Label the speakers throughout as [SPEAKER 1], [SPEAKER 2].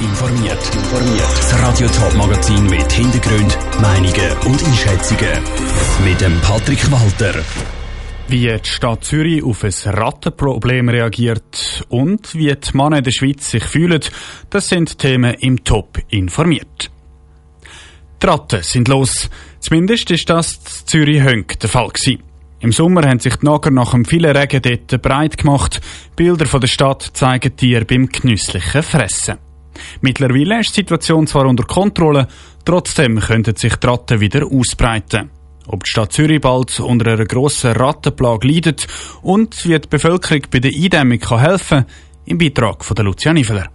[SPEAKER 1] informiert. Das Radio Top Magazin mit Hintergrund, Meinungen und Einschätzungen mit dem Patrick Walter.
[SPEAKER 2] Wie die Stadt Zürich auf ein Rattenproblem reagiert und wie die Männer in der Schweiz sich fühlen, das sind Themen im Top informiert. Die Ratten sind los. Zumindest ist das in Zürich-Hönk der Fall gewesen. Im Sommer haben sich die Nager nach dem vielen Regen dort breit gemacht. Bilder von der Stadt zeigen Tiere beim genüsslichen Fressen. Mittlerweile ist die Situation zwar unter Kontrolle, trotzdem könnten sich die Ratten wieder ausbreiten. Ob die Stadt Zürich bald unter einer grossen Rattenplage leidet und wie die Bevölkerung bei der Eindämmung helfen kann, im Beitrag von Lucia Niveler.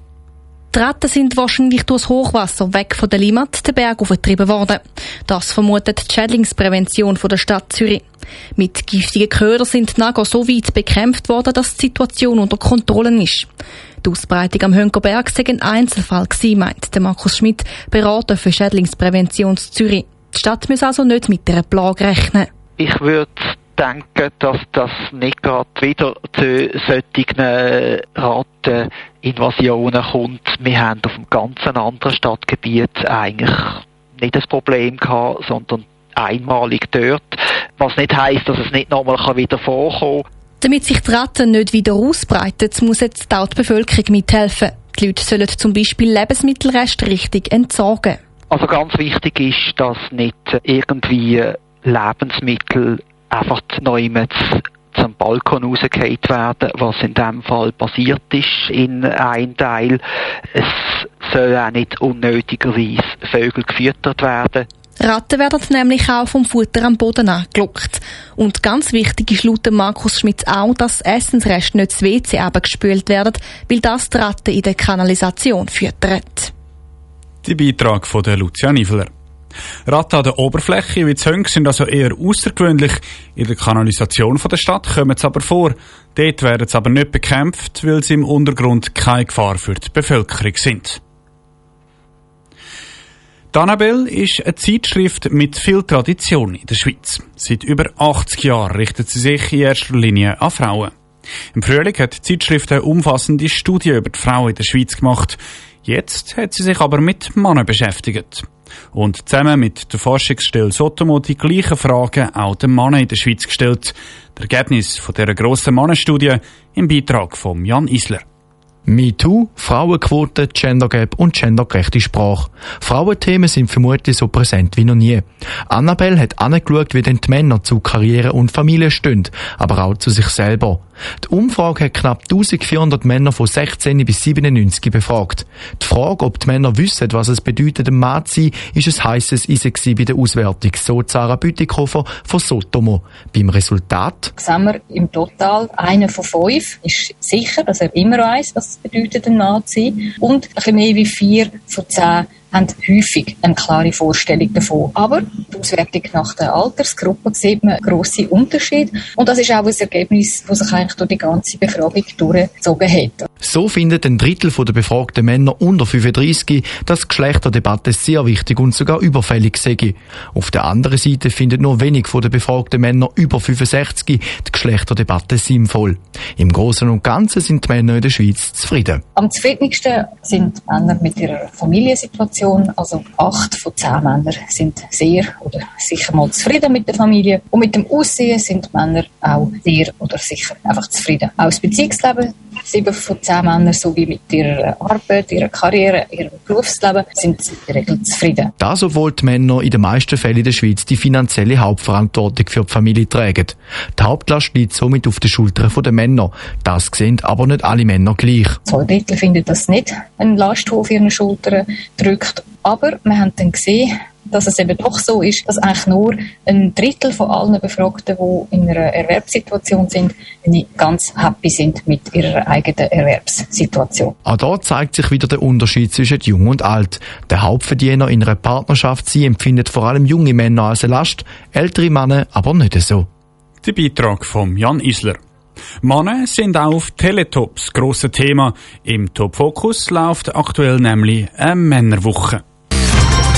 [SPEAKER 3] Die Ratten sind wahrscheinlich durchs Hochwasser weg von der Limmat den Berg aufgetrieben worden. Das vermutet die Schädlingsprävention der Stadt Zürich. Mit giftigen Ködern sind die Nager so weit bekämpft worden, dass die Situation unter Kontrolle ist. Die Ausbreitung am Hönkerberg sei ein Einzelfall gewesen, meint Markus Schmidt, Berater für Schädlingsprävention Zürich. Die Stadt muss also nicht mit einer Plage rechnen.
[SPEAKER 4] Ich würde denken, dass das nicht gerade wieder zu solchen Rateninvasionen kommt. Wir haben auf einem ganz anderen Stadtgebiet eigentlich nicht das Problem gehabt, sondern einmalig dort. Was nicht heisst, dass es nicht nochmal wieder vorkommen kann.
[SPEAKER 3] Damit sich die Ratten nicht wieder ausbreiten, muss jetzt auch die Bevölkerung mithelfen. Die Leute sollen zum Beispiel Lebensmittelreste richtig entsorgen.
[SPEAKER 4] Also ganz wichtig ist, dass nicht irgendwie Lebensmittel einfach neu zum Balkon rausgefallen werden, was in dem Fall passiert ist in einem Teil. Es soll auch nicht unnötigerweise Vögel gefüttert werden.
[SPEAKER 3] Ratten werden nämlich auch vom Futter am Boden angelockt. Und ganz wichtig ist laut Markus Schmitz auch, dass Essensreste nicht ins WC abgespült werden, weil das die Ratten in der Kanalisation füttert.
[SPEAKER 2] Die Beitrag von der Lucia Niveler. Ratten an der Oberfläche wie Hönge sind also eher außergewöhnlich. In der Kanalisation der Stadt kommen sie aber vor. Dort werden sie aber nicht bekämpft, weil sie im Untergrund keine Gefahr für die Bevölkerung sind. Die Annabelle ist eine Zeitschrift mit viel Tradition in der Schweiz. Seit über 80 Jahren richtet sie sich in erster Linie an Frauen. Im Frühling hat die Zeitschrift eine umfassende Studie über die Frauen in der Schweiz gemacht. Jetzt hat sie sich aber mit Männern beschäftigt. Und zusammen mit der Forschungsstelle Sotomo die gleichen Fragen auch den Männern in der Schweiz gestellt. Das Ergebnis von dieser grossen Mannenstudie im Beitrag von Jan Isler.
[SPEAKER 5] MeToo, Frauenquote, Gender Gap und gendergerechte Sprache. Frauenthemen sind vermutlich so präsent wie noch nie. Annabelle hat angeschaut, wie denn die Männer zu Karriere und Familie stehen, aber auch zu sich selber. Die Umfrage hat knapp 1400 Männer von 16 bis 97 befragt. Die Frage, ob die Männer wissen, was es bedeutet, ein Mann zu sein, ist ein heisses Eisen bei der Auswertung, so Sarah Bütikofer von Sotomo. Beim Resultat
[SPEAKER 6] sehen wir im Total, einer von fünf ist sicher, dass er immer weiß, bedeutet, ein Mann. Und ein bisschen mehr wie vier von zehn haben häufig eine klare Vorstellung davon. Aber die Auswertung nach der Altersgruppe sieht man grosse Unterschiede. Und das ist auch ein Ergebnis, das sich eigentlich durch die ganze Befragung durchgezogen hat.
[SPEAKER 5] So findet ein Drittel der befragten Männer unter 35, dass Geschlechterdebatte sehr wichtig und sogar überfällig sei. Auf der anderen Seite findet nur wenig von den befragten Männern über 65 die Geschlechterdebatte sinnvoll. Im Großen und Ganzen sind die Männer in der Schweiz zufrieden.
[SPEAKER 6] Am zufriedensten sind Männer mit ihrer Familiensituation. Also acht von zehn Männern sind sehr oder sicher mal zufrieden mit der Familie. Und mit dem Aussehen sind Männer auch sehr oder sicher einfach zufrieden. Auch das Beziehungsleben sieben von zehn Männern sowie mit ihrer Arbeit, ihrer Karriere, ihrem Berufsleben sind sie in der Regel zufrieden.
[SPEAKER 5] Das, obwohl die Männer in den meisten Fällen in der Schweiz die finanzielle Hauptverantwortung für die Familie tragen. Die Hauptlast liegt somit auf den Schultern der Männer. Das sehen aber nicht alle Männer gleich.
[SPEAKER 6] Zwei Drittel finden das nicht, wenn Last auf ihren Schultern drückt. Aber wir haben dann gesehen, dass es eben doch so ist, dass eigentlich nur ein Drittel von allen Befragten, die in einer Erwerbssituation sind, nicht ganz happy sind mit ihrer eigenen Erwerbssituation.
[SPEAKER 5] Auch da zeigt sich wieder der Unterschied zwischen Jung und Alt. Der Hauptverdiener in einer Partnerschaft, sie empfindet vor allem junge Männer als eine Last, ältere Männer aber nicht so.
[SPEAKER 2] Der Beitrag von Jan Isler. Männer sind auch auf Teletops grosse Thema. Im Top Focus läuft aktuell nämlich eine Männerwoche.